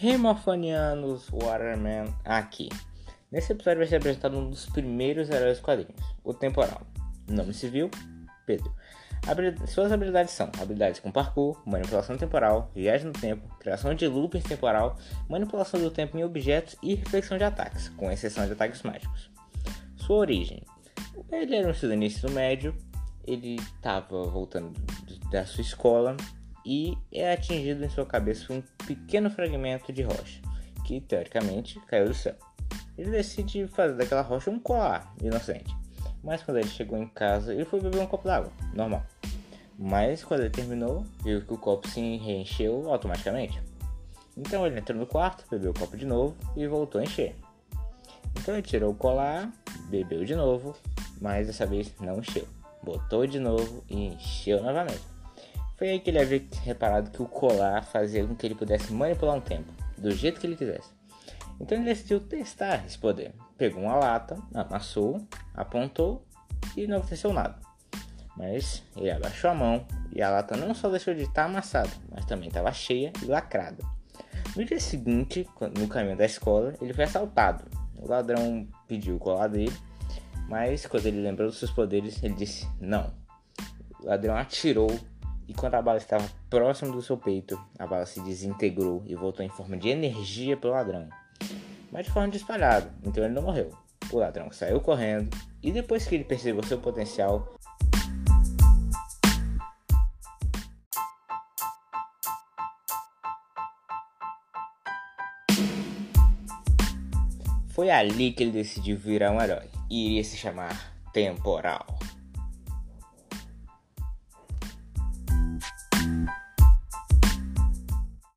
Remorfanianos Waterman aqui. Nesse episódio vai ser apresentado um dos primeiros heróis quadrinhos, o Temporal. Nome civil, Pedro. Suas habilidades são habilidades com parkour, manipulação temporal, viagem no tempo, criação de looping temporal, manipulação do tempo em objetos e reflexão de ataques, com exceção de ataques mágicos. Sua origem. Ele era um estudante do médio, ele estava voltando da sua escola e é atingido em sua cabeça por um pequeno fragmento de rocha, que teoricamente caiu do céu. Ele decide fazer daquela rocha um colar inocente, mas quando ele chegou em casa, ele foi beber um copo d'água, normal. Mas quando ele terminou, viu que o copo se reencheu automaticamente. Então ele entrou no quarto, bebeu o copo de novo e voltou a encher. Então ele tirou o colar, bebeu de novo, mas dessa vez não encheu. Botou de novo e encheu novamente. Foi aí que ele havia reparado que o colar fazia com que ele pudesse manipular um tempo, do jeito que ele quisesse. Então ele decidiu testar esse poder. Pegou uma lata, amassou, apontou e não aconteceu nada. Mas ele abaixou a mão e a lata não só deixou de estar amassada, mas também estava cheia e lacrada. No dia seguinte, no caminho da escola, ele foi assaltado. O ladrão pediu o colar dele, mas quando ele lembrou dos seus poderes, ele disse não. O ladrão atirou e quando a bala estava próximo do seu peito, a bala se desintegrou e voltou em forma de energia para o ladrão mas de forma espalhada, então ele não morreu. O ladrão saiu correndo e depois que ele percebeu seu potencial, foi ali que ele decidiu virar um herói e iria se chamar Temporal.